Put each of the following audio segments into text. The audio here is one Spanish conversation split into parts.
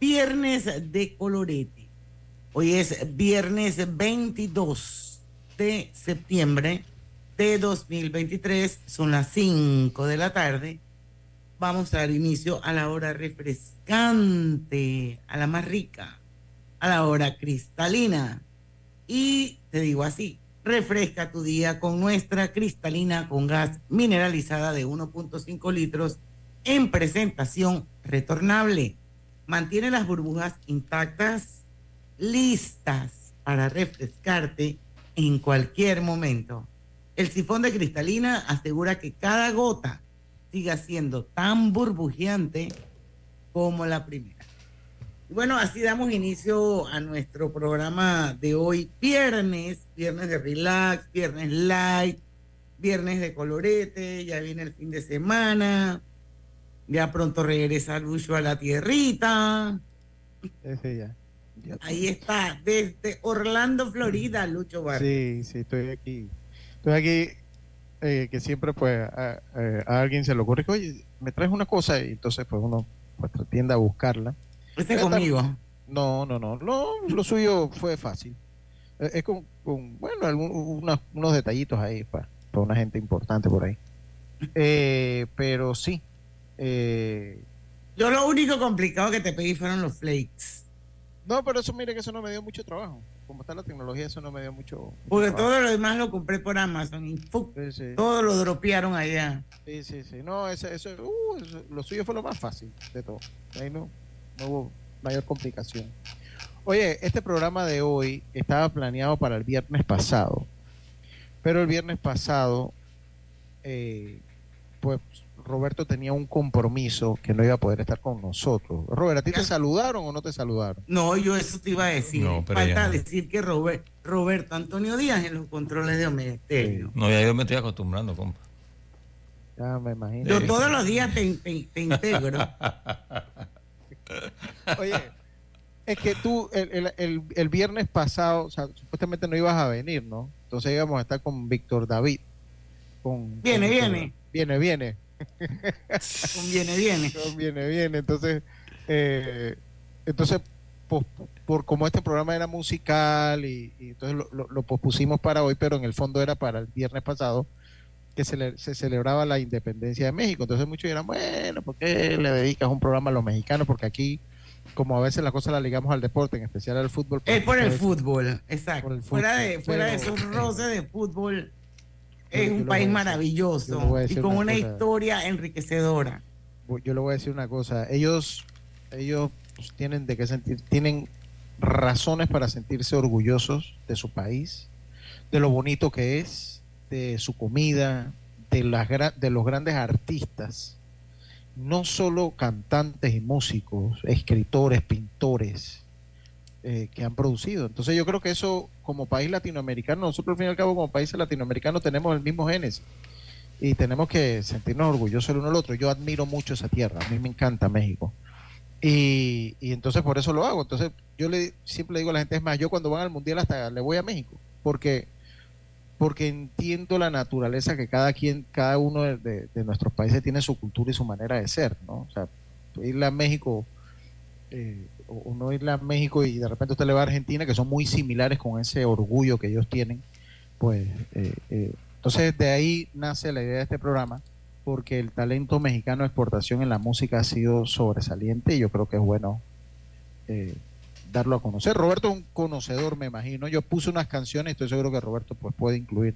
viernes de colorete. Hoy es viernes 22 de septiembre de 2023. Son las 5 de la tarde. Vamos a dar inicio a la hora refrescante, a la más rica, a la hora cristalina. Y te digo así, refresca tu día con nuestra cristalina con gas mineralizada de 1.5 litros en presentación retornable mantiene las burbujas intactas, listas para refrescarte en cualquier momento. El sifón de cristalina asegura que cada gota siga siendo tan burbujeante como la primera. Bueno, así damos inicio a nuestro programa de hoy, viernes, viernes de relax, viernes light, viernes de colorete, ya viene el fin de semana, ya pronto regresa Lucho a la tierrita. Ese ya. Ahí está, desde Orlando, Florida, Lucho Vargas. Sí, sí, estoy aquí. Estoy aquí, eh, que siempre pues a, alguien se le ocurre que, oye, me traes una cosa y entonces pues uno pues tiende a buscarla. ¿Este conmigo? No, no, no, lo suyo fue fácil. Eh, es con, bueno, algunos, unos detallitos ahí para, para una gente importante por ahí. Eh, pero sí, eh, Yo lo único complicado que te pedí fueron los flakes. No, pero eso mire que eso no me dio mucho trabajo. Como está la tecnología, eso no me dio mucho. Porque todo lo demás lo compré por Amazon y todo lo dropearon allá. Sí, sí, sí. No, eso, uh, eso, lo suyo fue lo más fácil de todo. Ahí no, no hubo mayor complicación. Oye, este programa de hoy estaba planeado para el viernes pasado, pero el viernes pasado, eh, pues Roberto tenía un compromiso que no iba a poder estar con nosotros. Robert, ¿a ti te saludaron o no te saludaron? No, yo eso te iba a decir. No, Falta decir que Robert, Roberto Antonio Díaz en los controles de Omesterio. No, ya yo me estoy acostumbrando, compa. Ya me imagino. Yo todos los días te, integro. Oye, es que tú el, viernes pasado, o sea, supuestamente no ibas a venir, ¿no? Entonces íbamos a estar con Víctor David. Con, viene, viene. Viene, viene. Conviene, viene. Conviene, viene. Entonces, eh, entonces por, como este programa era musical y, entonces lo, pospusimos para hoy, pero en el fondo era para el viernes pasado que se, se celebraba la independencia de México. Entonces muchos dirán, bueno, ¿por qué le dedicas un programa a los mexicanos? Porque aquí, como a veces la cosa la ligamos al deporte, en especial al fútbol. es por el fútbol, exacto. fuera de, fuera de esos roces de fútbol es un país maravilloso y con una, historia enriquecedora. Yo le voy a decir una cosa, ellos, ellos pues, tienen de qué sentir, tienen razones para sentirse orgullosos de su país, de lo bonito que es, de su comida, de, las, de los grandes artistas, no solo cantantes y músicos, escritores, pintores, eh, que han producido. Entonces yo creo que eso como país latinoamericano, nosotros al fin y al cabo como país latinoamericano tenemos el mismo genes y tenemos que sentirnos orgullosos el uno al otro. Yo admiro mucho esa tierra, a mí me encanta México. Y, entonces por eso lo hago. Entonces yo le siempre le digo a la gente, es más, yo cuando van al mundial hasta le voy a México, porque porque entiendo la naturaleza que cada quien, cada uno de, nuestros países tiene su cultura y su manera de ser, ¿no? O sea, irle a México eh, o, no irle a México y de repente usted le va a Argentina, que son muy similares con ese orgullo que ellos tienen, pues eh, eh, entonces de ahí nace la idea de este programa, porque el talento mexicano de exportación en la música ha sido sobresaliente y yo creo que es bueno eh, darlo a conocer. Roberto es un conocedor, me imagino. Yo puse unas canciones, estoy seguro que Roberto pues puede incluir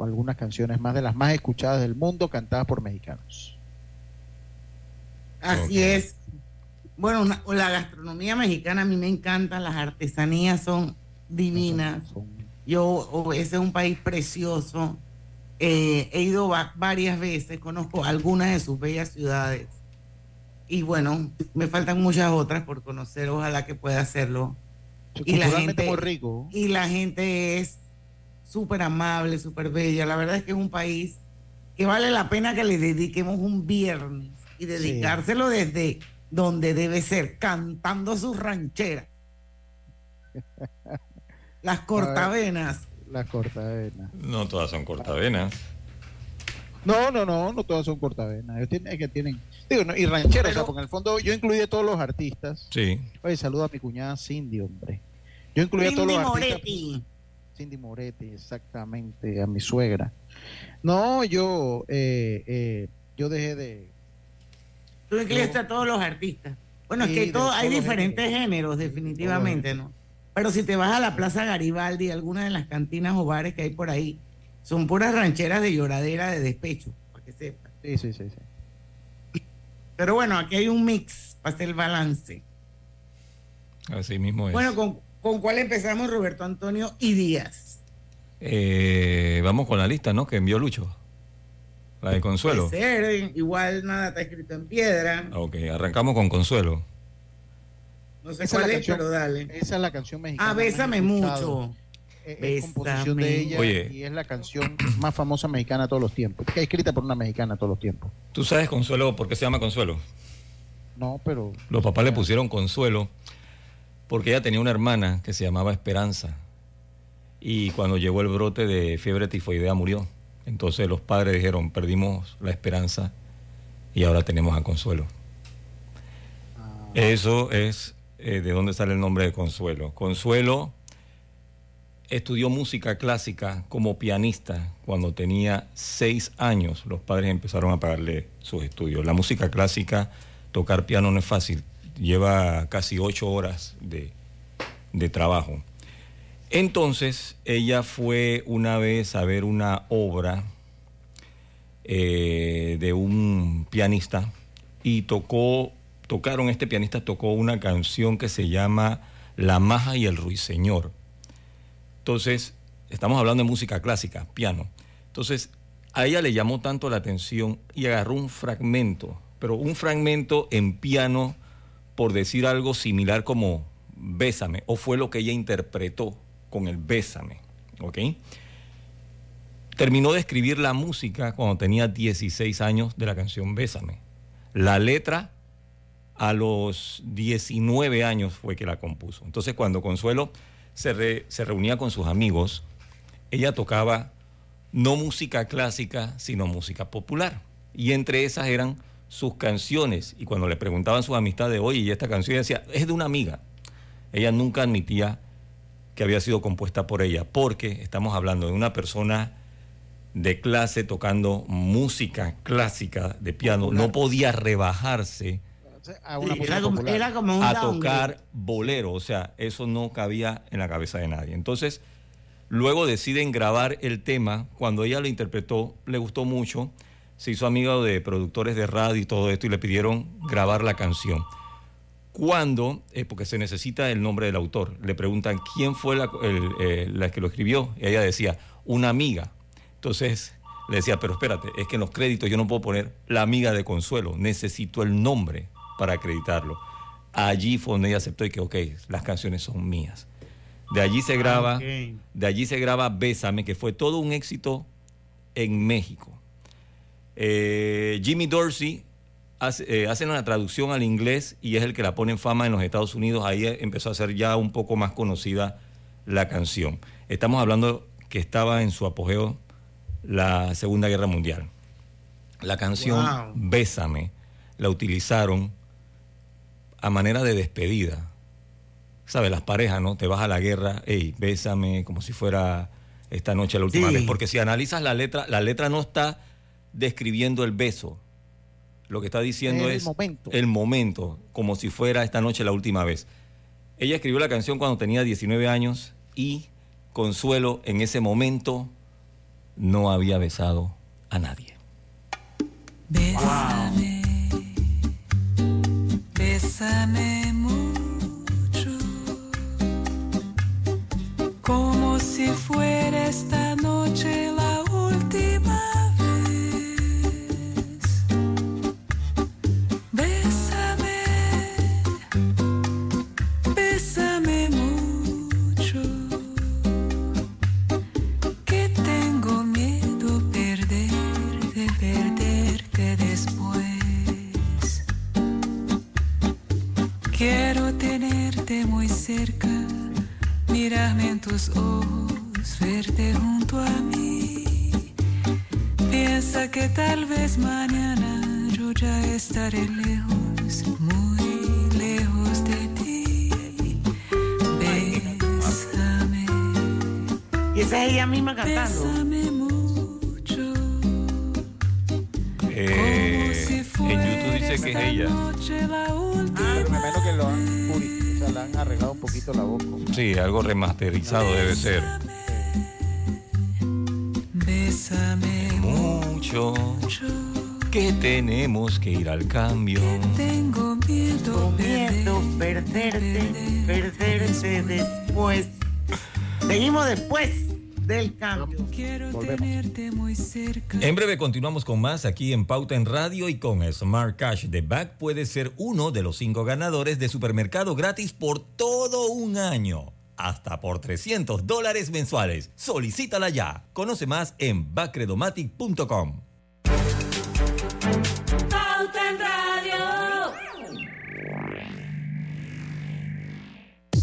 algunas canciones más de las más escuchadas del mundo cantadas por mexicanos. Así es. Bueno, la gastronomía mexicana a mí me encanta, las artesanías son divinas. Yo, ese es un país precioso. Eh, he ido varias veces, conozco algunas de sus bellas ciudades. y bueno, me faltan muchas otras por conocer, ojalá que pueda hacerlo. Y la gente muy rico. Y la gente es súper amable, súper bella. La verdad es que es un país que vale la pena que le dediquemos un viernes y dedicárselo desde donde debe ser, cantando sus rancheras. Las cortavenas. Las cortavenas. No todas son cortavenas. No, no, no, no todas son cortavenas. es que tienen. Digo, y rancheras, o sea, porque en el fondo yo incluí a todos los artistas. Sí. Oye, saludo a mi cuñada Cindy, hombre. Yo incluí a todos los artistas. Cindy Moretti, exactamente, a mi suegra. No, yo, eh, eh, yo dejé de. Tú incluiste a todos los artistas. Bueno, es que todo, hay diferentes géneros, definitivamente, ¿no? Pero si te vas a la Plaza Garibaldi, algunas de las cantinas o bares que hay por ahí, son puras rancheras de lloradera de despecho, para que sepa. Sí, sí, sí, sí. Pero bueno, aquí hay un mix para hacer el balance. Así mismo es. Bueno, con, ¿Con cuál empezamos, Roberto Antonio y Díaz? Eh, vamos con la lista, ¿no? Que envió Lucho. La de Consuelo. Puede ser, eh, igual nada está escrito en piedra. Ok, arrancamos con Consuelo. No sé cuál es, pero dale. Esa es la canción mexicana. Ah, Bésame mucho. Es, composición de ella Oye. y es la canción más famosa mexicana de todos los tiempos. Que es escrita por una mexicana todos los tiempos. ¿Tú sabes Consuelo por qué se llama Consuelo? No, pero. Los papás le pusieron Consuelo porque ella tenía una hermana que se llamaba Esperanza y cuando llegó el brote de fiebre tifoidea murió. Entonces los padres dijeron, perdimos la esperanza y ahora tenemos a Consuelo. Ah. Eso es eh, de dónde sale el nombre de Consuelo. Consuelo estudió música clásica como pianista cuando tenía seis años. Los padres empezaron a pagarle sus estudios. La música clásica, tocar piano no es fácil lleva casi ocho horas de, trabajo. Entonces, ella fue una vez a ver una obra eh, de un pianista y tocó, tocaron, este pianista tocó una canción que se llama La Maja y el Ruiseñor. Entonces, estamos hablando de música clásica, piano. Entonces, a ella le llamó tanto la atención y agarró un fragmento, pero un fragmento en piano por decir algo similar como Bésame, o fue lo que ella interpretó con el Bésame, ¿ok? Terminó de escribir la música cuando tenía 16 años de la canción Bésame. La letra a los 19 años fue que la compuso. Entonces cuando Consuelo se, se reunía con sus amigos, ella tocaba no música clásica, sino música popular. Y entre esas eran sus canciones y cuando le preguntaban sus amistades, oye, y esta canción decía, es de una amiga. Ella nunca admitía que había sido compuesta por ella, porque estamos hablando de una persona de clase tocando música clásica de piano, no podía rebajarse a, como, a tocar bolero, o sea, eso no cabía en la cabeza de nadie. Entonces, luego deciden grabar el tema, cuando ella lo interpretó, le gustó mucho. Se hizo amigo de productores de radio y todo esto y le pidieron grabar la canción. Cuando, eh, porque se necesita el nombre del autor, le preguntan quién fue la, eh, la que lo escribió, y ella decía, una amiga. Entonces le decía, pero espérate, es que en los créditos yo no puedo poner la amiga de Consuelo, necesito el nombre para acreditarlo. Allí fue donde ella aceptó y que, ok, las canciones son mías. De allí se graba, de allí se graba Bésame, que fue todo un éxito en México. Eh, Jimmy Dorsey hace, eh, hace, una traducción al inglés y es el que la pone en fama en los Estados Unidos. Ahí empezó a ser ya un poco más conocida la canción. Estamos hablando que estaba en su apogeo la Segunda Guerra Mundial. La canción Bésame la utilizaron a manera de despedida. ¿Sabes? Las parejas, ¿no? Te vas a la guerra, hey, bésame, como si fuera esta noche la última vez. Porque si analizas la letra, la letra no está describiendo el beso. Lo que está diciendo es el momento, como si fuera esta noche la última vez. Ella escribió la canción cuando tenía 19 años y Consuelo en ese momento no había besado a nadie. Bésame, bésame mucho, como si fuera esta estaré lejos, muy lejos de ti. Bésame, Y esa es ella misma cantando. bésame mucho. Eh, en YouTube dice que es ella. Pero me imagino que lo han, o sea, le han arreglado un poquito la voz. Sí, algo remasterizado debe ser. Que tenemos que ir al cambio. Tengo miedo, Miedo perderte, perderte después. Seguimos después del cambio. Quiero Volvemos. tenerte muy cerca. En breve continuamos con más aquí en Pauta en Radio y con Smart Cash de Back puedes ser uno de los cinco ganadores de supermercado gratis por todo un año. Hasta por 300 dólares mensuales. Solicítala ya. Conoce más en backredomatic.com.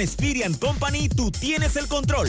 Experian Company, tú tienes el control.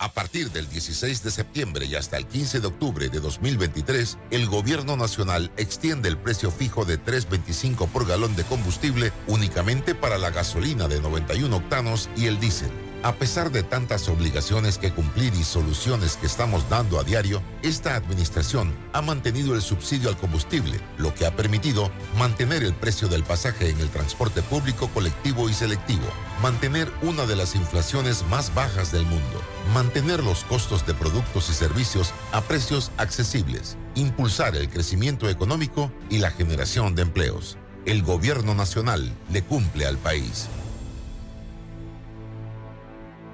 A partir del 16 de septiembre y hasta el 15 de octubre de 2023, el Gobierno Nacional extiende el precio fijo de 3.25 por galón de combustible únicamente para la gasolina de 91 octanos y el diésel. A pesar de tantas obligaciones que cumplir y soluciones que estamos dando a diario, esta administración ha mantenido el subsidio al combustible, lo que ha permitido mantener el precio del pasaje en el transporte público colectivo y selectivo, mantener una de las inflaciones más bajas del mundo, mantener los costos de productos y servicios a precios accesibles, impulsar el crecimiento económico y la generación de empleos. El gobierno nacional le cumple al país.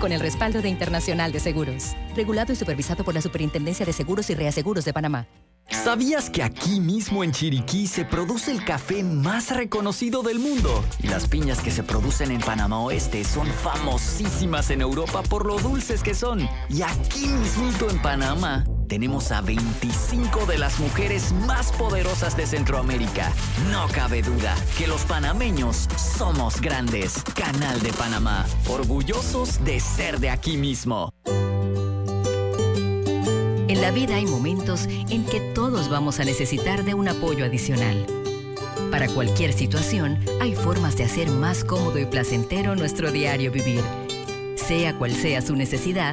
con el respaldo de Internacional de Seguros. Regulado y supervisado por la Superintendencia de Seguros y Reaseguros de Panamá. ¿Sabías que aquí mismo en Chiriquí se produce el café más reconocido del mundo? Y las piñas que se producen en Panamá Oeste son famosísimas en Europa por lo dulces que son. Y aquí mismito en Panamá tenemos a 25 de las mujeres más poderosas de Centroamérica. No cabe duda que los panameños somos grandes. Canal de Panamá, orgullosos de ser de aquí mismo. En la vida hay momentos en que todos vamos a necesitar de un apoyo adicional. Para cualquier situación, hay formas de hacer más cómodo y placentero nuestro diario vivir. Sea cual sea su necesidad,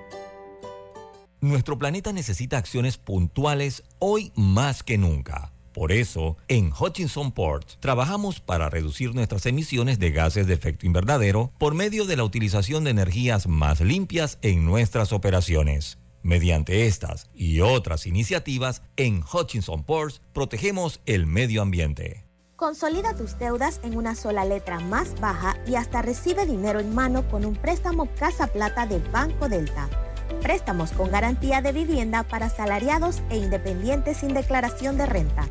Nuestro planeta necesita acciones puntuales hoy más que nunca. Por eso, en Hutchinson Port trabajamos para reducir nuestras emisiones de gases de efecto invernadero por medio de la utilización de energías más limpias en nuestras operaciones. Mediante estas y otras iniciativas, en Hutchinson Ports protegemos el medio ambiente. Consolida tus deudas en una sola letra más baja y hasta recibe dinero en mano con un préstamo Casa Plata de Banco Delta. Préstamos con garantía de vivienda para salariados e independientes sin declaración de renta.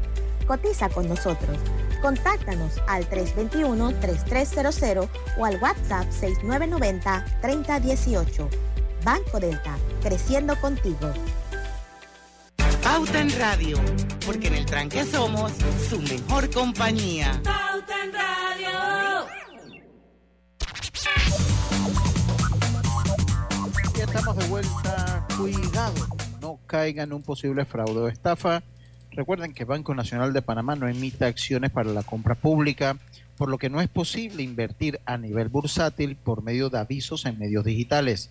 Cotiza con nosotros. Contáctanos al 321-3300 o al WhatsApp 6990-3018. Banco Delta, creciendo contigo. Pauta en Radio, porque en el tranque somos su mejor compañía. Pauta en Radio. De vuelta. Cuidado, no caigan en un posible fraude o estafa. Recuerden que Banco Nacional de Panamá no emite acciones para la compra pública, por lo que no es posible invertir a nivel bursátil por medio de avisos en medios digitales.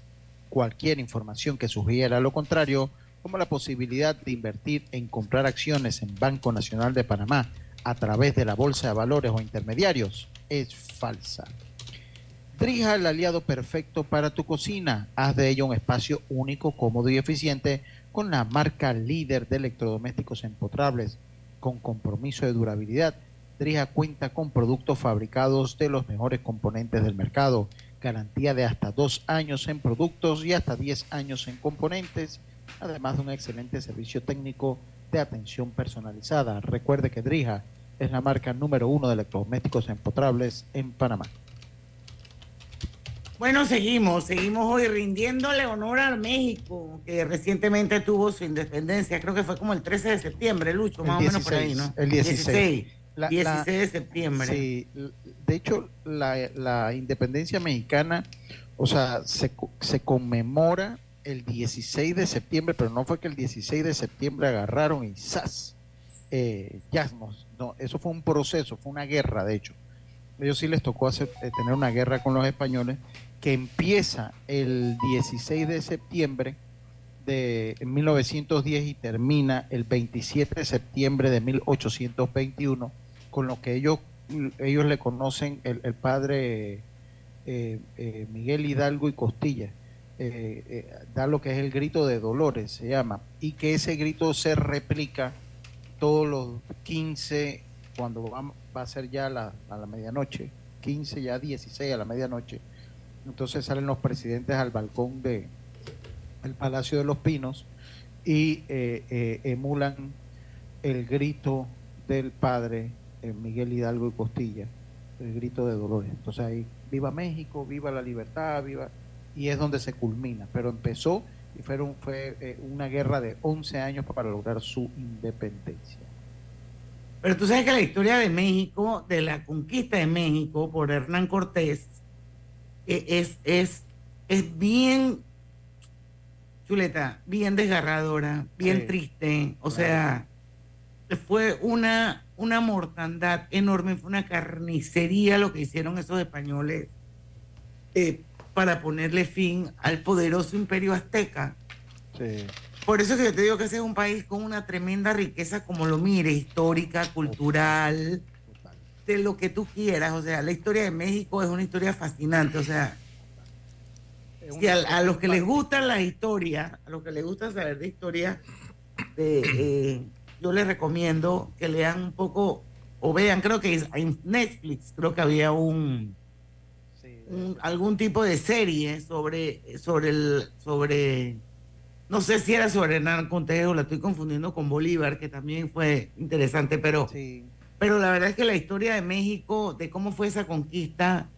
Cualquier información que sugiera lo contrario, como la posibilidad de invertir en comprar acciones en Banco Nacional de Panamá a través de la Bolsa de Valores o intermediarios, es falsa. Drija el aliado perfecto para tu cocina. Haz de ella un espacio único, cómodo y eficiente con la marca líder de electrodomésticos empotrables. Con compromiso de durabilidad, Drija cuenta con productos fabricados de los mejores componentes del mercado, garantía de hasta dos años en productos y hasta 10 años en componentes, además de un excelente servicio técnico de atención personalizada. Recuerde que Drija es la marca número uno de electrodomésticos empotrables en Panamá. Bueno, seguimos, seguimos hoy rindiéndole honor a México, que recientemente tuvo su independencia, creo que fue como el 13 de septiembre, Lucho, más o menos por ahí, ¿no? El 16. 16, de septiembre. Sí, de hecho, la, la independencia mexicana, o sea, se, se conmemora el 16 de septiembre, pero no fue que el 16 de septiembre agarraron y ¡zas! Eh, ya, no, no, eso fue un proceso, fue una guerra, de hecho. Ellos sí les tocó hacer, eh, tener una guerra con los españoles que empieza el 16 de septiembre de 1910 y termina el 27 de septiembre de 1821, con lo que ellos, ellos le conocen el, padre eh, eh, Miguel Hidalgo y Costilla. Eh, da lo que es el grito de Dolores, se llama, y que ese grito se replica todos los 15, cuando va, va a ser ya la, a la medianoche, 15 ya 16 a la medianoche, entonces salen los presidentes al balcón de el Palacio de los Pinos y eh, eh, emulan el grito del padre eh, Miguel Hidalgo y Costilla, el grito de Dolores. Entonces ahí, viva México, viva la libertad, viva... Y es donde se culmina, pero empezó y fueron, fue eh, una guerra de 11 años para lograr su independencia. Pero tú sabes que la historia de México, de la conquista de México por Hernán Cortés, es, es, es bien, chuleta, bien desgarradora, bien Sí. triste. O sea, fue una, una mortandad enorme, fue una carnicería lo que hicieron esos españoles eh, para ponerle fin al poderoso imperio azteca. Sí. Por eso que yo te digo que ese es un país con una tremenda riqueza, como lo mire, histórica, cultural, de lo que tú quieras. O sea, la historia de México es una historia fascinante. O sea, si a, a los que les gustan las historias, a los que les gusta saber de historia, de, eh, yo les recomiendo que lean un poco o vean, creo que en Netflix, creo que había un, un- algún tipo de serie sobre, sobre el, sobre, no sé si era sobre Hernán Cortés o la estoy confundiendo con Bolívar, que también fue interesante, pero, pero la verdad es que la historia de México, de cómo fue esa conquista,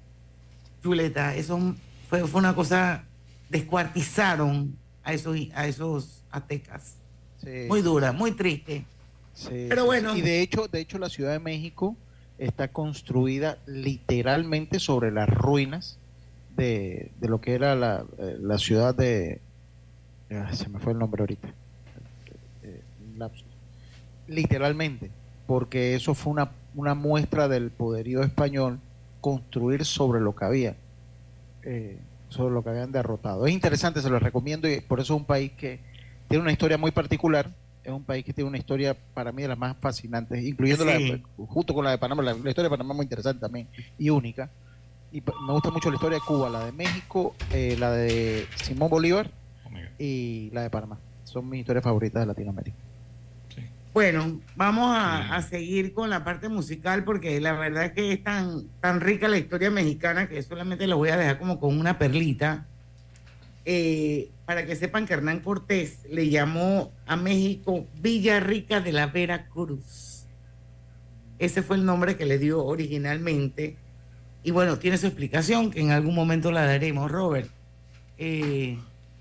chuleta, eso fue, fue una cosa, descuartizaron a esos, a esos aztecas. Sí. Muy dura, muy triste. Sí, Pero bueno. Y de hecho, de hecho, la Ciudad de México está construida literalmente sobre las ruinas de, de lo que era la, eh, la ciudad de, se me fue el nombre ahorita. Eh, Literalmente, porque eso fue una, una muestra del poderío español construir sobre lo que había, eh, sobre lo que habían derrotado. Es interesante, se lo recomiendo y por eso es un país que tiene una historia muy particular. Es un país que tiene una historia para mí de las más fascinantes, incluyendo la de, junto con la de Panamá. La, historia de Panamá es muy interesante también y única. Y me gusta mucho la historia de Cuba, la de México, eh, la de Simón Bolívar y la de Panamá. Son mis historias favoritas de Latinoamérica. Bueno, vamos a, seguir con la parte musical porque la verdad es que es tan, tan rica la historia mexicana que solamente lo voy a dejar como con una perlita. Eh, para que sepan que Hernán Cortés le llamó a México Villa Rica de la Veracruz. Ese fue el nombre que le dio originalmente. Y bueno, tiene su explicación que en algún momento la daremos, Robert. Eh,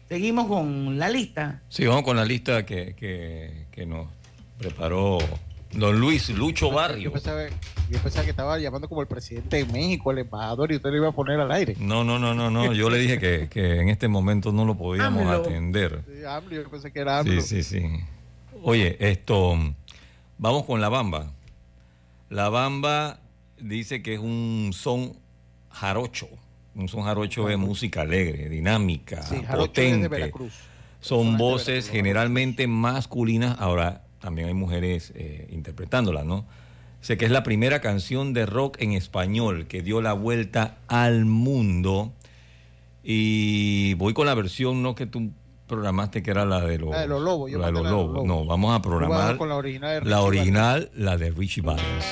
seguimos con la lista. Sí, vamos con la lista que, que, que nos preparó don Luis Lucho Barrio. Yo pensaba, que estaba llamando como el presidente de México, el embajador, y usted lo iba a poner al aire. No, no, no, no, no. Yo le dije que, que en este momento no lo podíamos atender. Sí, yo pensé que era AMLO. Sí, sí, sí. Oye, esto, vamos con la bamba. La bamba dice que es un son jarocho. Un son jarocho de música alegre, dinámica, potente. Son voces generalmente masculinas. Ahora, también hay mujeres eh, interpretándola, ¿no? Sé que es la primera canción de rock en español que dio la vuelta al mundo. Y voy con la versión, ¿no? Que tú programaste, que era la de los, la de los lobos. la de los, lobos. No, vamos a programar la original, la, original la de Richie Valens.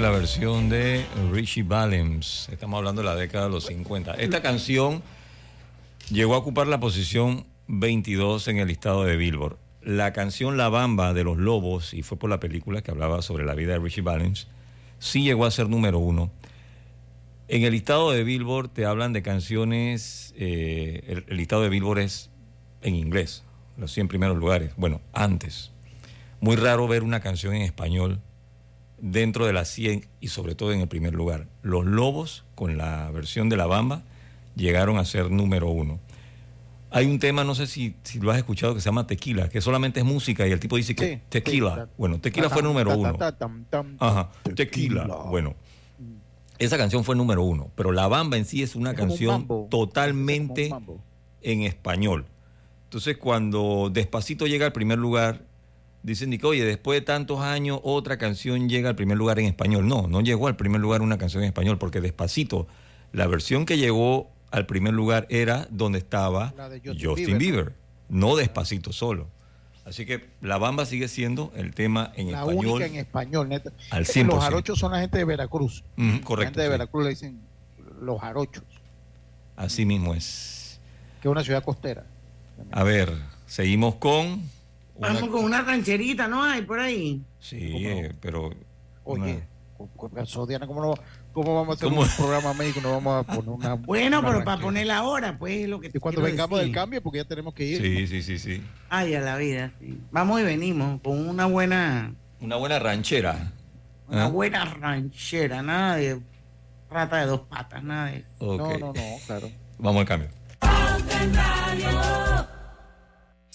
La versión de Richie Valens. Estamos hablando de la década de los 50. Esta canción llegó a ocupar la posición 22 en el listado de Billboard. La canción La Bamba de los Lobos, y fue por la película que hablaba sobre la vida de Richie Valens, sí llegó a ser número uno. En el listado de Billboard te hablan de canciones, eh, el, el, listado de Billboard es en inglés, los 100 primeros lugares. Bueno, antes. Muy raro ver una canción en español dentro de las 100 y sobre todo en el primer lugar. Los Lobos, con la versión de La Bamba, llegaron a ser número uno. Hay un tema, no sé si, si lo has escuchado, que se llama Tequila, que solamente es música y el tipo dice que Tequila. Bueno, Tequila fue número uno. Ajá, Tequila. Bueno, esa canción fue número uno, pero La Bamba en sí es una canción totalmente en español. Entonces, cuando Despacito llega al primer lugar, dicen oye, después de tantos años otra canción llega al primer lugar en español. No, no llegó al primer lugar una canción en español, porque despacito, la versión que llegó al primer lugar era donde estaba Justin, Bieber, no despacito solo. Así que la bamba sigue siendo el tema en la español. La única en español, neta. Al 100%. Los jarochos son la gente de Veracruz. correcto. La gente de Veracruz le dicen los jarochos. Así mismo es. Que es una ciudad costera. A ver, seguimos con Vamos con una rancherita, ¿no hay por ahí? Sí, eh, pero. Oye, una... Diana, ¿cómo, no, ¿cómo vamos a hacer un programa médico? No vamos a poner una. Bueno, pero para ponerla ahora, pues es lo que Y cuando vengamos del cambio, porque ya tenemos que ir. Sí, sí, sí, sí. Ay, a la vida, sí. Vamos y venimos con una buena. Una buena ranchera. Una ¿Ah? buena ranchera, nada de rata de dos patas, nada de eso. No, no, no, claro. Vamos al cambio.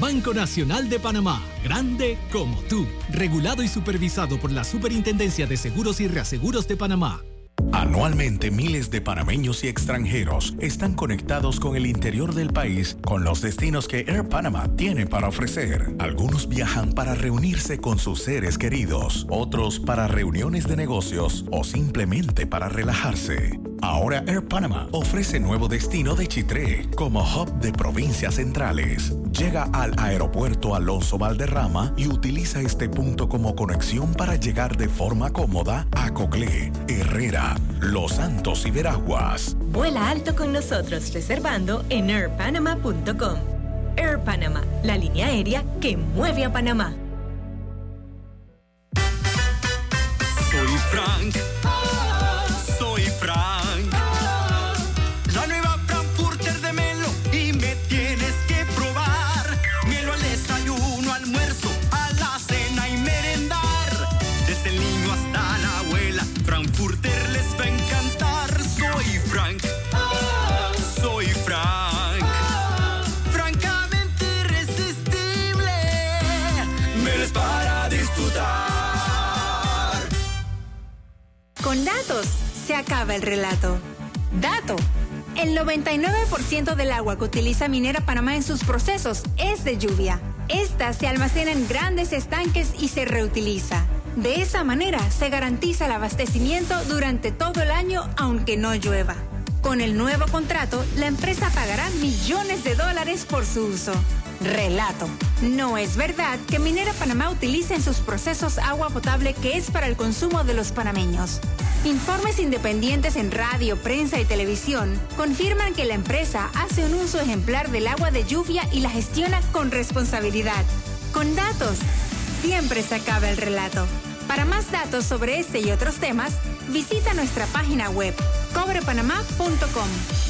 Banco Nacional de Panamá, grande como tú, regulado y supervisado por la Superintendencia de Seguros y Reaseguros de Panamá. Anualmente miles de panameños y extranjeros están conectados con el interior del país con los destinos que Air Panama tiene para ofrecer. Algunos viajan para reunirse con sus seres queridos, otros para reuniones de negocios o simplemente para relajarse. Ahora Air Panama ofrece nuevo destino de Chitré como hub de provincias centrales. Llega al aeropuerto Alonso Valderrama y utiliza este punto como conexión para llegar de forma cómoda a Coclé, Herrera, Los Santos y Veraguas. Vuela alto con nosotros reservando en airpanama.com. Air Panama, la línea aérea que mueve a Panamá. Soy Frank. Se acaba el relato. Dato. El 99% del agua que utiliza Minera Panamá en sus procesos es de lluvia. Esta se almacena en grandes estanques y se reutiliza. De esa manera se garantiza el abastecimiento durante todo el año aunque no llueva. Con el nuevo contrato, la empresa pagará millones de dólares por su uso. Relato. No es verdad que Minera Panamá utilice en sus procesos agua potable que es para el consumo de los panameños. Informes independientes en radio, prensa y televisión confirman que la empresa hace un uso ejemplar del agua de lluvia y la gestiona con responsabilidad. Con datos, siempre se acaba el relato. Para más datos sobre este y otros temas, visita nuestra página web cobrepanamá.com.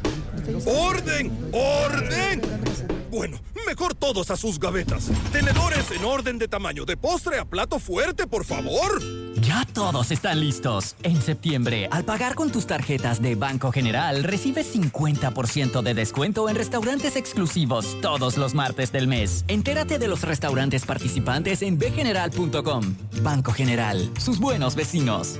¡Orden! ¡Orden! Bueno, mejor todos a sus gavetas. Tenedores en orden de tamaño, de postre a plato fuerte, por favor. Ya todos están listos. En septiembre, al pagar con tus tarjetas de Banco General, recibes 50% de descuento en restaurantes exclusivos todos los martes del mes. Entérate de los restaurantes participantes en bgeneral.com. Banco General, sus buenos vecinos.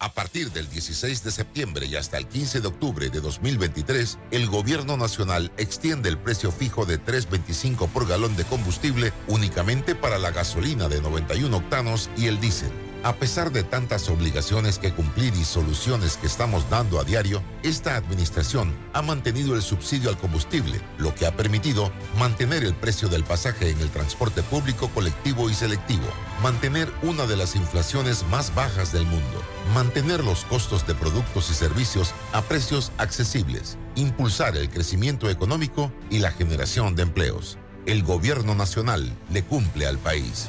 A partir del 16 de septiembre y hasta el 15 de octubre de 2023, el Gobierno Nacional extiende el precio fijo de 3.25 por galón de combustible únicamente para la gasolina de 91 octanos y el diésel. A pesar de tantas obligaciones que cumplir y soluciones que estamos dando a diario, esta administración ha mantenido el subsidio al combustible, lo que ha permitido mantener el precio del pasaje en el transporte público colectivo y selectivo, mantener una de las inflaciones más bajas del mundo, mantener los costos de productos y servicios a precios accesibles, impulsar el crecimiento económico y la generación de empleos. El gobierno nacional le cumple al país.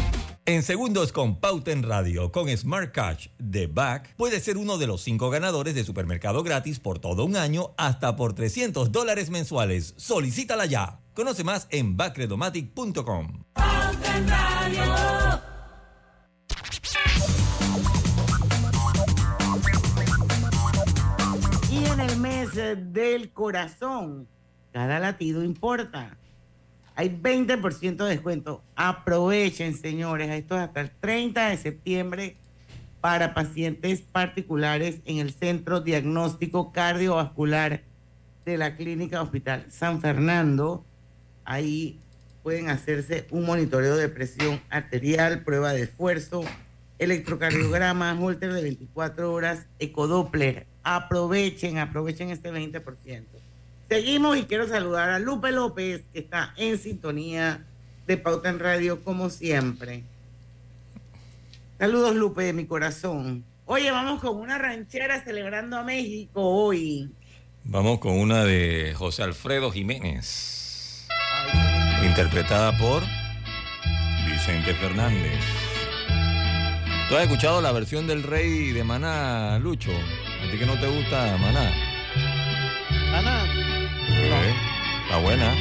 En segundos con Pauta en Radio, con Smart Cash de Back, puedes ser uno de los cinco ganadores de supermercado gratis por todo un año hasta por 300 dólares mensuales. Solicítala ya. Conoce más en backredomatic.com. Y en el mes del corazón, cada latido importa. Hay 20% de descuento. Aprovechen, señores. Esto es hasta el 30 de septiembre para pacientes particulares en el Centro Diagnóstico Cardiovascular de la Clínica Hospital San Fernando. Ahí pueden hacerse un monitoreo de presión arterial, prueba de esfuerzo, electrocardiograma, holter de 24 horas, ecodoppler. Aprovechen, aprovechen este 20%. Seguimos y quiero saludar a Lupe López, que está en sintonía de Pauta en Radio, como siempre. Saludos, Lupe, de mi corazón. Oye, vamos con una ranchera celebrando a México hoy. Vamos con una de José Alfredo Jiménez, interpretada por Vicente Fernández. ¿Tú has escuchado la versión del rey de Maná, Lucho? ¿A ti que no te gusta Maná? Maná. Eh, Está buena.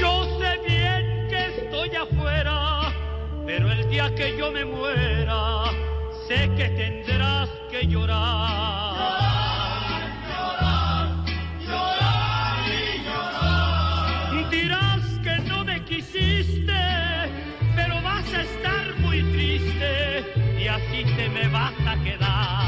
Yo sé bien que estoy afuera, pero el día que yo me muera, sé que tendrás que llorar. Llorar, llorar, y llorar. Dirás que no me quisiste, pero vas a estar muy triste y así te me vas a quedar.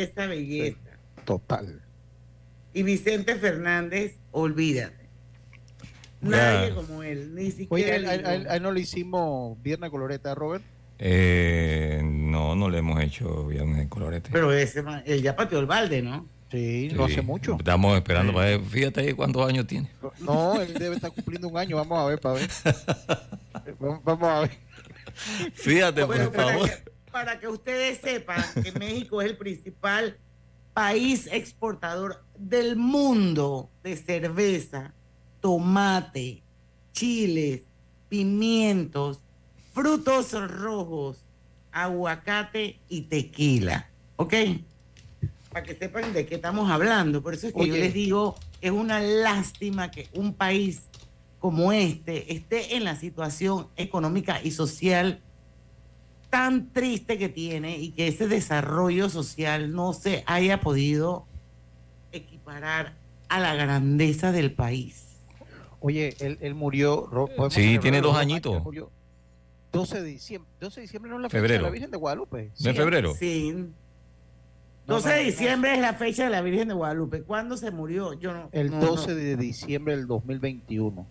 Belleza, belleza. Total. Y Vicente Fernández, olvídate. Nadie como él, ni siquiera. Oye, el ¿a, a- hijo. a- a él no le hicimos Viernes Coloreta, Robert? Eh, no, no le hemos hecho viernes de colorete. Pero ese, él ya pateó el balde, ¿no? Sí, Sí, Estamos esperando para ver. Fíjate ahí cuántos años tiene. No, él debe estar cumpliendo un año. Vamos a ver, para ver. Vamos- a ver. Fíjate, Bueno, por favor. que, para que ustedes sepan que México es el principal país exportador del mundo de cerveza, tomate, chiles, pimientos, frutos rojos, aguacate y tequila. ¿Ok? Para que sepan de qué estamos hablando. Por eso es que yo les digo, es una lástima que un país como este esté en la situación económica y social tan triste que tiene y que ese desarrollo social no se haya podido equiparar a la grandeza del país. Oye, él, él murió. Ro- ¿podemos Sí, tiene dos añitos. Él murió 12 de diciembre. 12 de diciembre no es la fecha Febrero. de la Virgen de Guadalupe. ¿No es febrero? Sí. No, 12 no, de diciembre es la fecha de la Virgen de Guadalupe. ¿Cuándo se murió? Yo no. El no, 12 no. de diciembre del 2021.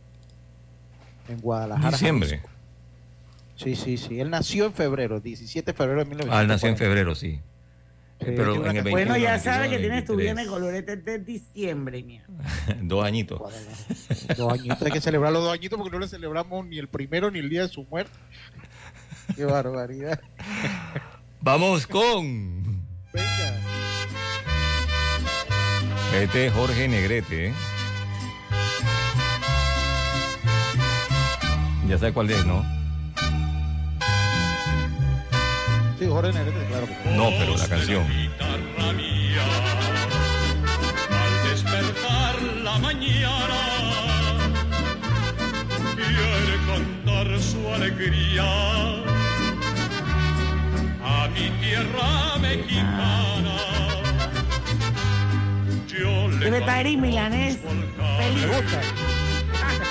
En Guadalajara. Diciembre. Jalisco. Sí, sí, sí. Él nació en febrero, 17 de febrero de 1940. Ah, él nació en febrro, sí. Sí, Pero en el una- Bueno, 21, ya sabe 22, que tienes tu 23. bien de colorete de diciembre, mía. Dos añitos. Dos añitos. Hay que celebrar los dos añitos porque no le celebramos ni el primero ni el día de su muerte. Qué barbaridad. Vamos con. Venga. Este es Jorge Negrete. ¿eh? Ya sabes cuál es, ¿no? Sí, Jorge Negrete, claro que sí. No, pero la canción. guitarra mía, al despertar la mañana, quiere cantar su alegría a mi tierra mexicana. Yo le Debe estar en milanés. Feliz.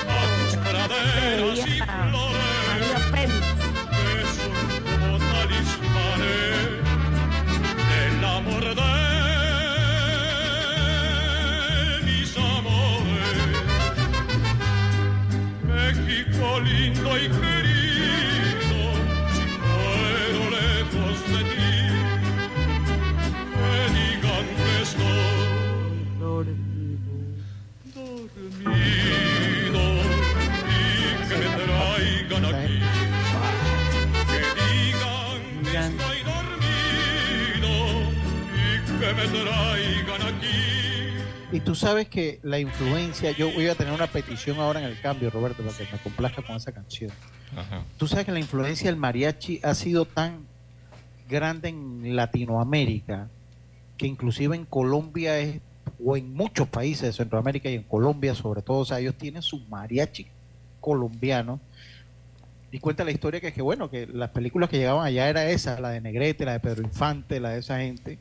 a tus praderas y María traigan aquí. Y tú sabes que la influencia, yo voy a tener una petición ahora en el cambio, Roberto, para que me complazca con esa canción. Ajá. Tú sabes que la influencia del mariachi ha sido tan grande en Latinoamérica que inclusive en Colombia es, o en muchos países de Centroamérica y en Colombia sobre todo, o sea, ellos tienen su mariachi colombiano. Y cuenta la historia que es que, bueno, que las películas que llegaban allá era esa, la de Negrete, la de Pedro Infante, la de esa gente.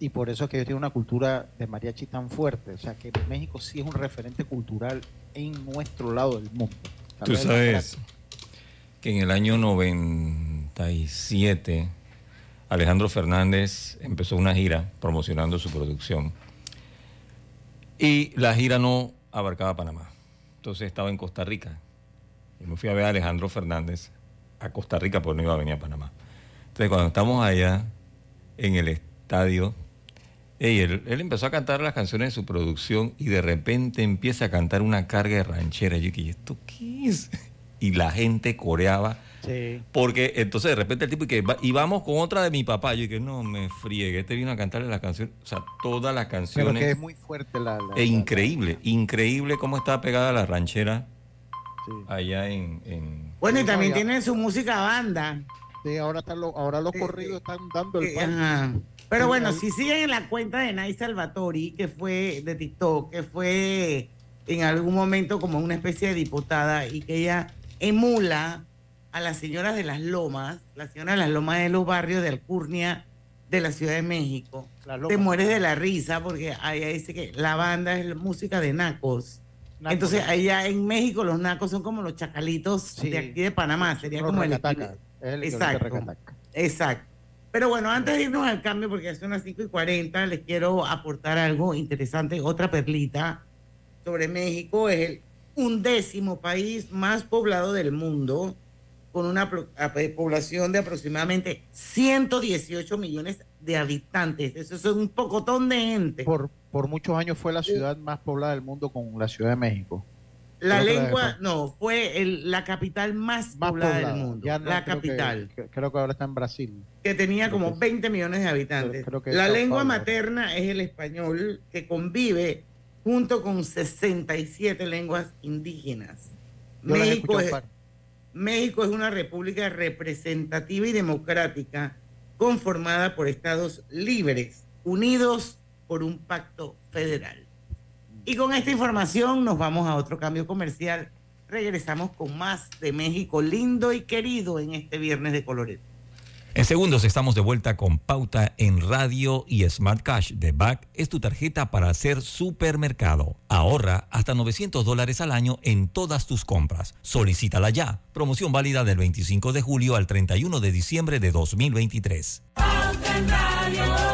Y por eso es que ellos tienen una cultura de mariachi tan fuerte. O sea, que México sí es un referente cultural en nuestro lado del mundo. Tú sabes que en el año 97 Alejandro Fernández empezó una gira promocionando su producción y la gira no abarcaba Panamá. Entonces estaba en Costa Rica. Y me fui a ver a Alejandro Fernández a Costa Rica porque no iba a venir a Panamá. Entonces cuando estamos allá en el estadio, ey, él, él empezó a cantar las canciones de su producción y de repente empieza a cantar una carga de ranchera. Yo dije, ¿y ¿esto qué es? Y la gente coreaba. Sí. Porque entonces de repente el tipo y que y vamos con otra de mi papá. Yo dije, no me friegue, este vino a cantarle las canciones, o sea, todas las Pero canciones. que es muy fuerte la... la- E la- increíble, increíble cómo está pegada la ranchera allá en, en- Bueno, y también tienen su música banda. Sí, ahora, están los, ahora los Eh, corridos están dando el Eh, pan. ajá. Pero bueno, si siguen en la cuenta de Nay Salvatori, que fue de TikTok, que fue en algún momento como una especie de diputada y que ella emula a las señoras de las lomas, las señoras de las lomas de los barrios de Alcurnia de la Ciudad de México. Te mueres de la risa porque ella dice que la banda es música de nacos. Nacos. Entonces, allá en México los nacos son como los chacalitos Sí. de aquí de Panamá. Sería como el. Es Exacto. Exacto. Pero bueno, antes de irnos al cambio, porque son las 5 y 40, les quiero aportar algo interesante, otra perlita sobre México. Es el undécimo país más poblado del mundo, con una población de aproximadamente 118 millones de habitantes. Eso es un pocotón de gente. Por, por muchos años fue la ciudad más poblada del mundo con la Ciudad de México. La lengua, no, fue la capital más, poblada, del mundo. la capital. creo que ahora está en Brasil. Que tenía como 20 millones de habitantes. la lengua materna es el español, que convive junto con 67 lenguas indígenas. México es, México es una república representativa y democrática conformada por estados libres, unidos por un pacto federal. Y con esta información nos vamos a otro cambio comercial. Regresamos con más de México lindo y querido en este viernes de Colorete. En segundos estamos de vuelta con Pauta en Radio y Smart Cash de BAC es tu tarjeta para hacer supermercado. Ahorra hasta 900 dólares al año en todas tus compras. Solicítala ya. Promoción válida del 25 de julio al 31 de diciembre de 2023. Pauta en Radio.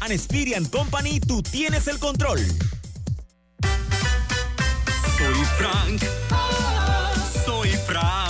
An Experian Company, tú tienes el control. Soy Frank. Soy Frank.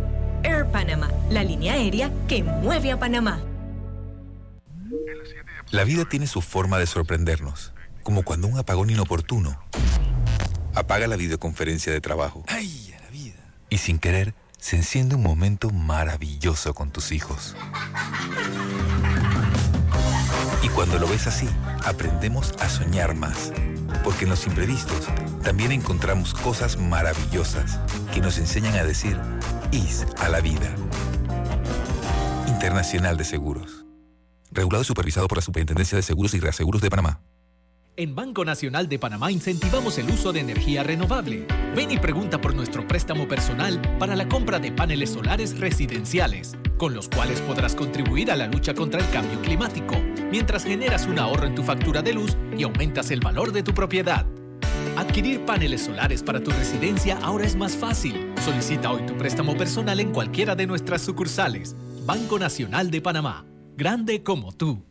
Air Panama, la línea aérea que mueve a Panamá. La vida tiene su forma de sorprendernos, como cuando un apagón inoportuno apaga la videoconferencia de trabajo. ¡Ay, la vida! Y sin querer, se enciende un momento maravilloso con tus hijos. Y cuando lo ves así, aprendemos a soñar más. Porque en los imprevistos también encontramos cosas maravillosas que nos enseñan a decir IS a la vida. Internacional de Seguros. Regulado y supervisado por la Superintendencia de Seguros y Reaseguros de Panamá. En Banco Nacional de Panamá incentivamos el uso de energía renovable. Ven y pregunta por nuestro préstamo personal para la compra de paneles solares residenciales, con los cuales podrás contribuir a la lucha contra el cambio climático, mientras generas un ahorro en tu factura de luz y aumentas el valor de tu propiedad. Adquirir paneles solares para tu residencia ahora es más fácil. Solicita hoy tu préstamo personal en cualquiera de nuestras sucursales. Banco Nacional de Panamá. Grande como tú.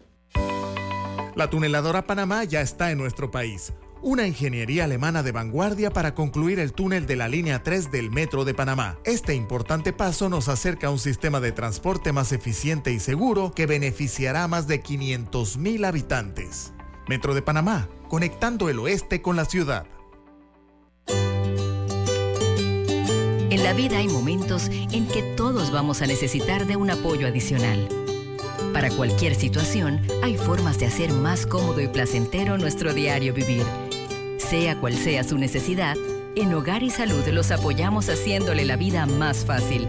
La tuneladora Panamá ya está en nuestro país. Una ingeniería alemana de vanguardia para concluir el túnel de la línea 3 del Metro de Panamá. Este importante paso nos acerca a un sistema de transporte más eficiente y seguro que beneficiará a más de 500.000 habitantes. Metro de Panamá, conectando el oeste con la ciudad. En la vida hay momentos en que todos vamos a necesitar de un apoyo adicional. Para cualquier situación, hay formas de hacer más cómodo y placentero nuestro diario vivir. Sea cual sea su necesidad, En Hogar y Salud los apoyamos haciéndole la vida más fácil,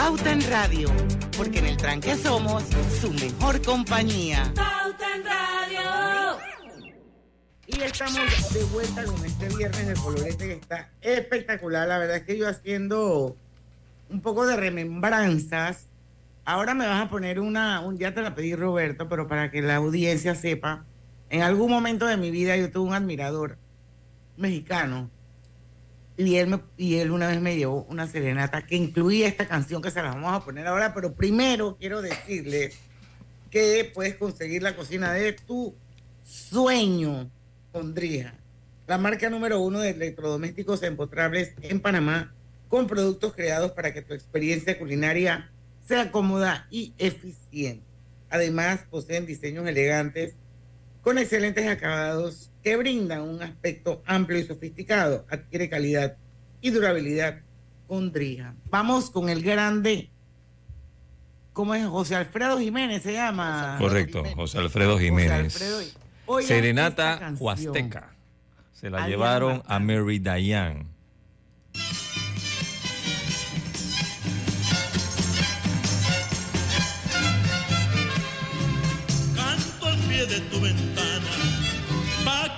Pauta en Radio, porque en el tranque somos su mejor compañía. Pauta en Radio. Y estamos de vuelta con este viernes de colorete que está espectacular. La verdad es que yo haciendo un poco de remembranzas. Ahora me vas a poner una, un, ya te la pedí Roberto, pero para que la audiencia sepa, en algún momento de mi vida yo tuve un admirador mexicano y él, me- y él una vez me llevó una serenata que incluía esta canción que se la vamos a poner ahora, pero primero quiero decirles que puedes conseguir la cocina de tu sueño con la marca número uno de electrodomésticos empotrables en Panamá, con productos creados para que tu experiencia culinaria sea cómoda y eficiente. Además, poseen diseños elegantes con excelentes acabados que brindan un aspecto amplio y sofisticado. Adquiere calidad y durabilidad con Drija. Vamos con el grande, ¿cómo es? José Alfredo Jiménez se llama. Correcto, José Alfredo Jiménez. Alfredo. Oigan Serenata. Huasteca. Se la llevaron a Mary Diane. Canto al pie de tu ventana,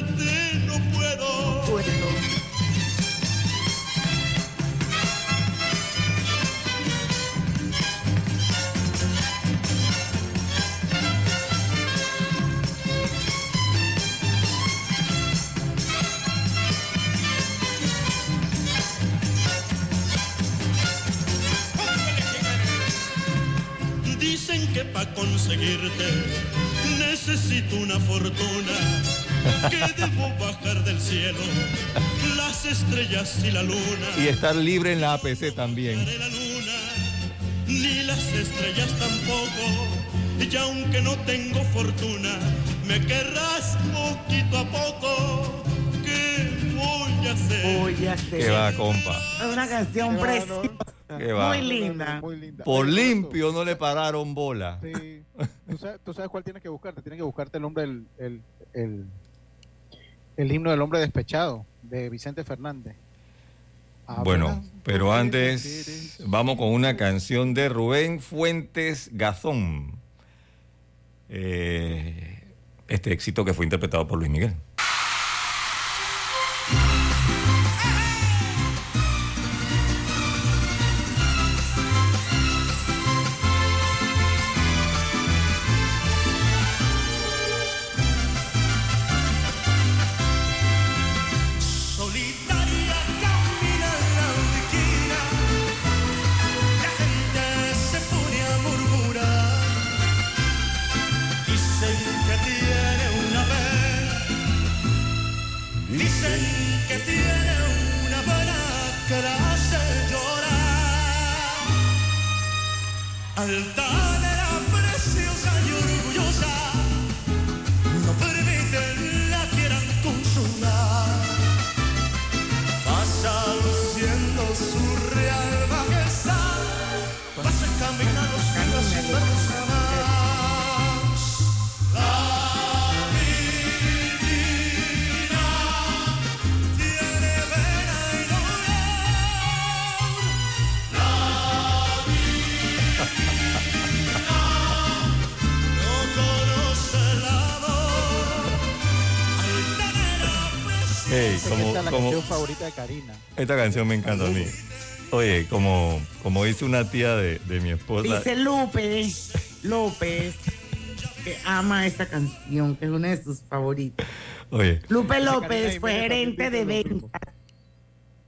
no Dicen que para conseguirte necesito una fortuna, que debo bajar del cielo las estrellas y la luna. Y estar libre en la APC también. ni las estrellas tampoco. Y aunque no tengo fortuna, me querrás poquito a poco. ¿Qué voy a hacer? Voy a hacer. Que va, compa. Es una canción preciosa. Que va. Muy linda. Por limpio no le pararon bola. Sí. ¿Tú, sabes, tú sabes cuál tienes que buscarte? Tienes que buscarte el nombre del el, el, el himno del hombre despechado de Vicente Fernández. Bueno, pero antes vamos con una canción de Rubén Fuentes Gazón. Eh, este éxito que fue interpretado por Luis Miguel. Canción me encanta a mí. Oye, como, como dice una tía de, de mi esposa. Dice Lupe López que ama esta canción, que es una de sus favoritas. Oye, Lupe López fue gerente de ventas.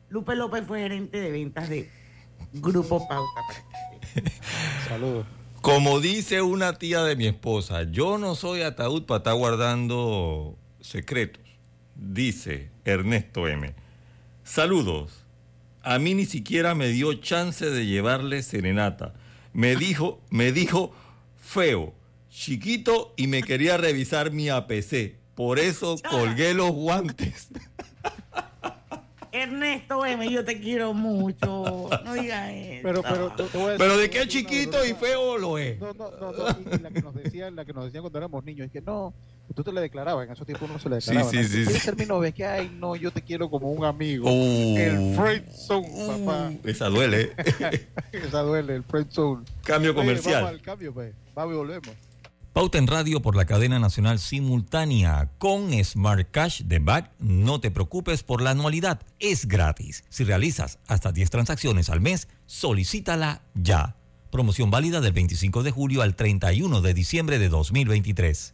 Lupe López fue gerente de ventas de Grupo Pauta. Saludos. como dice una tía de mi esposa, yo no soy ataúd para estar guardando secretos. Dice Ernesto M. Saludos. A mí ni siquiera me dio chance de llevarle serenata. Me dijo, me dijo feo, chiquito y me quería revisar mi APC. Por eso colgué los guantes. Ernesto M, yo te quiero mucho. No digas eso. Pero, pero, te- te voy a decir- Pero de qué chiquito y feo lo es. No, no, no, no, y la que nos decían, la que nos decían cuando éramos niños, es que no, tú te le declarabas, en esos tiempos uno se le Sí, declaraba. sí, ¿no? sí, ¿Quieres sí. ser mi novia? Que, ay, no, yo te quiero como un amigo. Oh. El friend zone, papá. Esa duele. Esa duele, el friend zone. Cambio Oye, comercial. vamos al cambio, pues. Vamos y volvemos. Pauta en Radio por la cadena nacional simultánea con Smart Cash de Back. No te preocupes por la anualidad, es gratis. Si realizas hasta 10 transacciones al mes, solicítala ya. Promoción válida del 25 de julio al 31 de diciembre de 2023.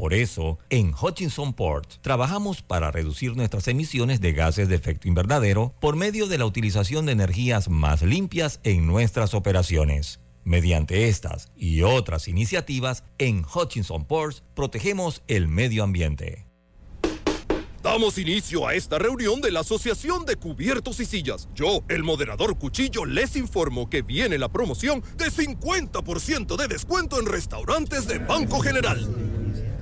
Por eso, en Hutchinson Port trabajamos para reducir nuestras emisiones de gases de efecto invernadero por medio de la utilización de energías más limpias en nuestras operaciones. Mediante estas y otras iniciativas, en Hutchinson Ports protegemos el medio ambiente. Damos inicio a esta reunión de la Asociación de Cubiertos y Sillas. Yo, el moderador Cuchillo, les informo que viene la promoción de 50% de descuento en restaurantes de Banco General.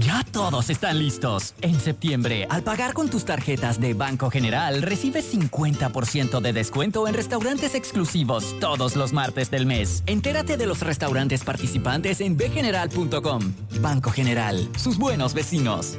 Ya todos están listos. En septiembre, al pagar con tus tarjetas de Banco General, recibes 50% de descuento en restaurantes exclusivos todos los martes del mes. Entérate de los restaurantes participantes en bgeneral.com. Banco General, sus buenos vecinos.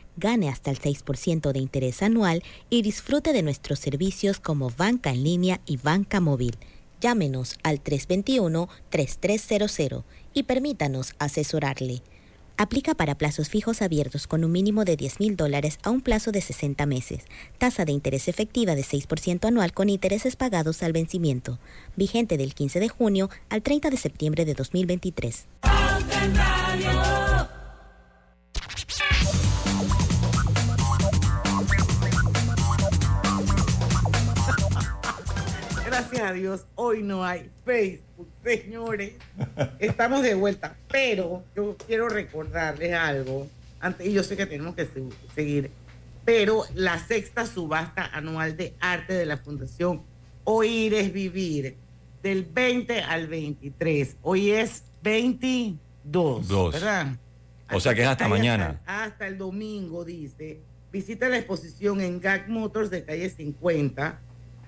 Gane hasta el 6% de interés anual y disfrute de nuestros servicios como banca en línea y banca móvil. Llámenos al 321-3300 y permítanos asesorarle. Aplica para plazos fijos abiertos con un mínimo de 10 mil dólares a un plazo de 60 meses. Tasa de interés efectiva de 6% anual con intereses pagados al vencimiento. Vigente del 15 de junio al 30 de septiembre de 2023. Gracias a Dios, hoy no hay Facebook, señores. Estamos de vuelta, pero yo quiero recordarles algo. Antes, y yo sé que tenemos que se- seguir, pero la sexta subasta anual de arte de la Fundación Oír es Vivir, del 20 al 23. Hoy es 22, Dos. ¿verdad? O sea que es hasta mañana. hasta el domingo, dice. Visita la exposición en Gag Motors de calle 50.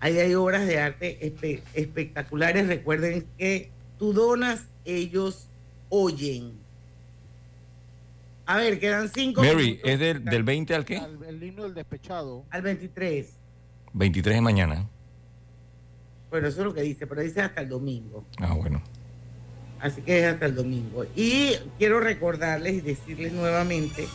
Ahí hay obras de arte espe- espectaculares. Recuerden que tú donas, ellos oyen. A ver, quedan cinco Mary, minutos ¿es del, del 20 al qué? Al- el himno del despechado. al 23. 23 de mañana. Bueno, eso es lo que dice, pero dice hasta el domingo. Ah, bueno. Así que es hasta el domingo. Y quiero recordarles y decirles nuevamente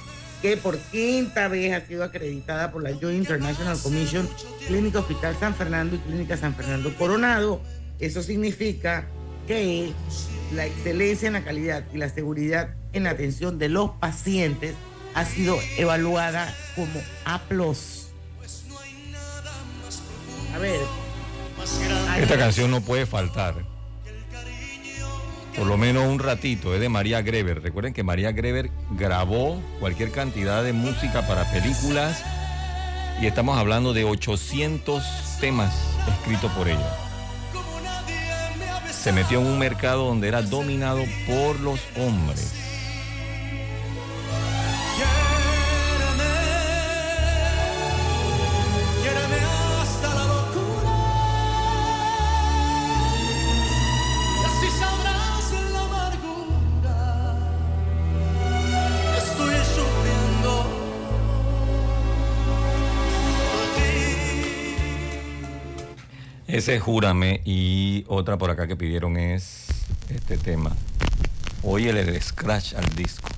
que por quinta vez ha sido acreditada por la Joint International Commission Clínica Hospital San Fernando y Clínica San Fernando Coronado. Eso significa que la excelencia en la calidad y la seguridad en la atención de los pacientes ha sido evaluada como A+. A ver. Esta canción no puede faltar. Por lo menos un ratito, es de María Greber. Recuerden que María Greber grabó cualquier cantidad de música para películas y estamos hablando de 800 temas escritos por ella. Se metió en un mercado donde era dominado por los hombres. Ese es Júrame y otra por acá que pidieron es este tema. Oye el scratch al disco.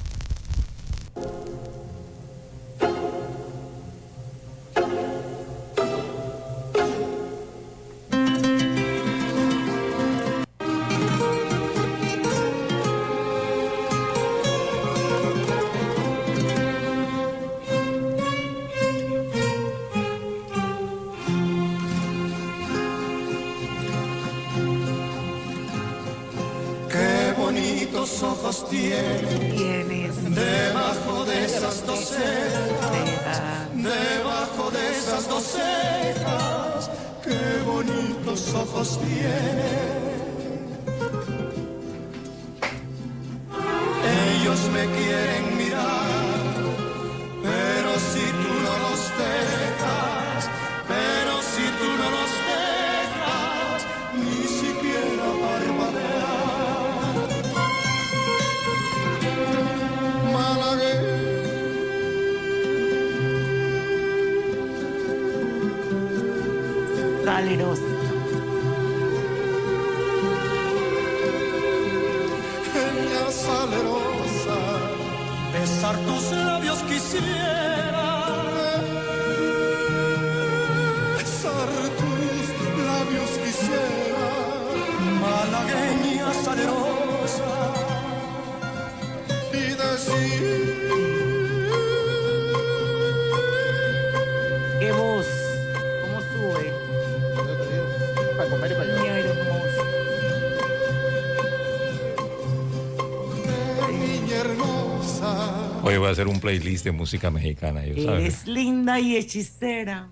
Hacer un playlist de música mexicana, yo sabes. Linda y hechicera.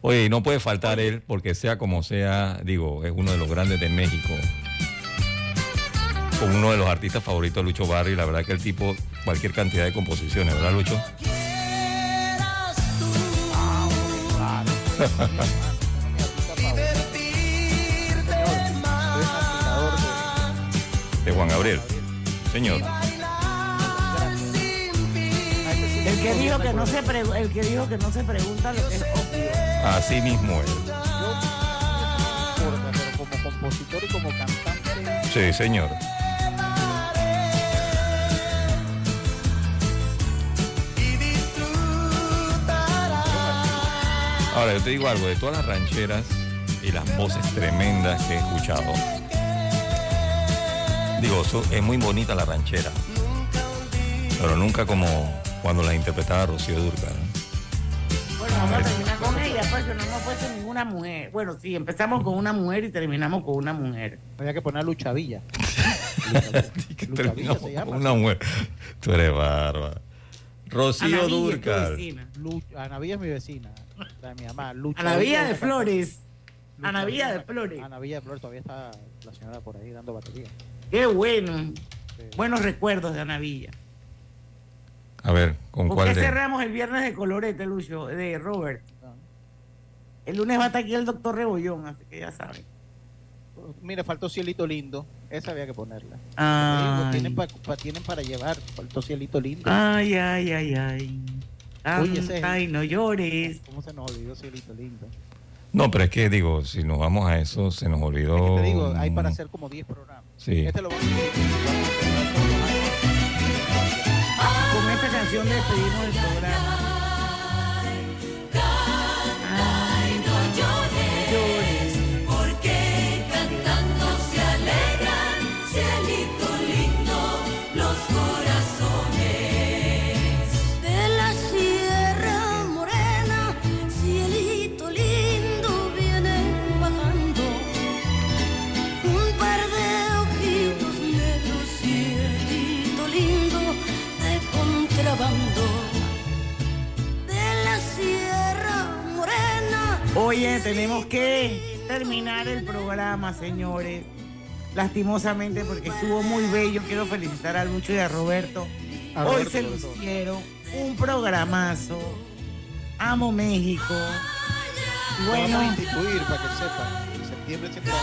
Oye, y no puede faltar él, porque sea como sea, digo, es uno de los grandes de México. Como uno de los artistas favoritos de Lucho Barrio, y la verdad que el tipo, cualquier cantidad de composiciones, ¿verdad, Lucho? de Juan Gabriel. Señor. El que dijo que no se pregu- el que dijo que no se pregunta lo que es obvio. Así mismo es. pero como compositor y como cantante. Sí, señor. Ahora, yo te digo algo, de todas las rancheras y las voces tremendas que he escuchado, digo, es muy bonita la ranchera, pero nunca como cuando la interpretaba Rocío Durcal. Bueno, vamos a terminar con ella porque no hemos puesto ninguna mujer. Bueno, sí, empezamos con una mujer y terminamos con una mujer. Había que poner Lucha Villa. Terminamos se llama, una mujer. Tú eres bárbara. Rocío Durcal. Ana Villa es mi vecina. La de mi mamá. Lucha Ana Villa es de Flores. Lucha Ana Villa de Flores. Ana Villa de Flores todavía está la señora por ahí dando batería. Qué bueno. Buenos recuerdos de Ana Villa. A ver, ¿con ¿Por cuál qué de? cerramos el viernes de colorete, Lucho? De Robert. El lunes va a estar aquí el doctor Rebollón, así que ya saben. Mire, faltó cielito lindo. Esa había que ponerla. Ay. Tienen, pa- pa- tienen para llevar. Faltó cielito lindo. Ay, ay, ay, ay. Oye, ese es Canta el- y no llores. ¿Cómo se nos olvidó cielito lindo? No, pero es que digo, si nos vamos a eso, se nos olvidó. Te digo, hay para hacer como 10 programas. Sí. Este lo vamos Con esta canción despedimos el programa. Tenemos que terminar el programa, señores. Lastimosamente, porque estuvo muy bello. Quiero felicitar a Lucho y a Roberto. A Hoy Roberto, se lucieron un programazo. Amo México. Bueno, vamos a instituir para que sepan. Septiembre programa.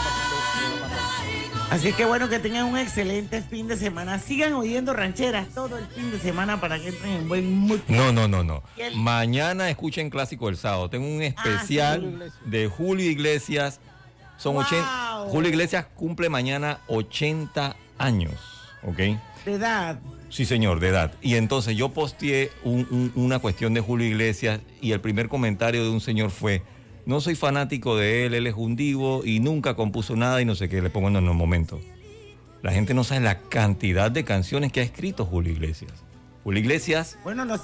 así que bueno, que tengan un excelente fin de semana. Sigan oyendo rancheras todo el fin de semana para que entren en buen mood. No, no, no, no. El- Mañana escuchen Clásico del Sábado. Tengo un especial de Julio Iglesias. Son Wow. 80. Julio Iglesias cumple mañana 80 años. ¿Ok? De edad. Sí, señor, de edad. Y entonces yo posteé un- un- una cuestión de Julio Iglesias y el primer comentario de un señor fue, no soy fanático de él, él es un divo y nunca compuso nada y no sé qué, le pongo en un momento. La gente no sabe la cantidad de canciones que ha escrito Julio Iglesias. Julio Iglesias, Bueno, no,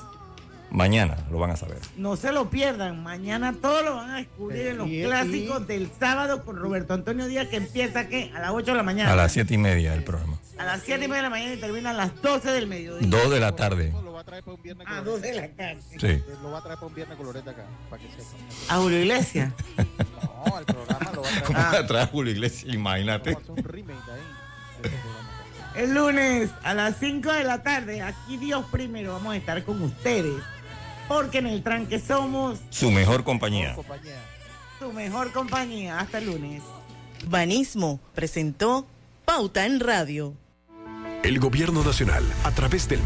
mañana lo van a saber. no se lo pierdan. Mañana todo lo van a descubrir en los Y- y- clásicos del sábado con Roberto Antonio Díaz, que empieza ¿qué? a las 8 de la mañana. A las siete y media del programa. A las 7 y media de la mañana y termina a las 12 del mediodía. Dos de la tarde. Traer para un viernes A coloreta. 12 de la tarde. Sí. Lo va a traer para un viernes coloreta acá, para que sepan. A Julio Iglesias. No, el programa lo va a traer. ¿Cómo Ah. va a traer Julio Iglesias? Imagínate. Vamos a hacer un remake ahí. de ese programa. El lunes a las 5 de la tarde, aquí Dios primero, vamos a estar con ustedes. Porque en el tranque somos Su mejor compañía. Compañía. su mejor compañía. Hasta el lunes. Banismo presentó Pauta en Radio. El Gobierno Nacional, a través del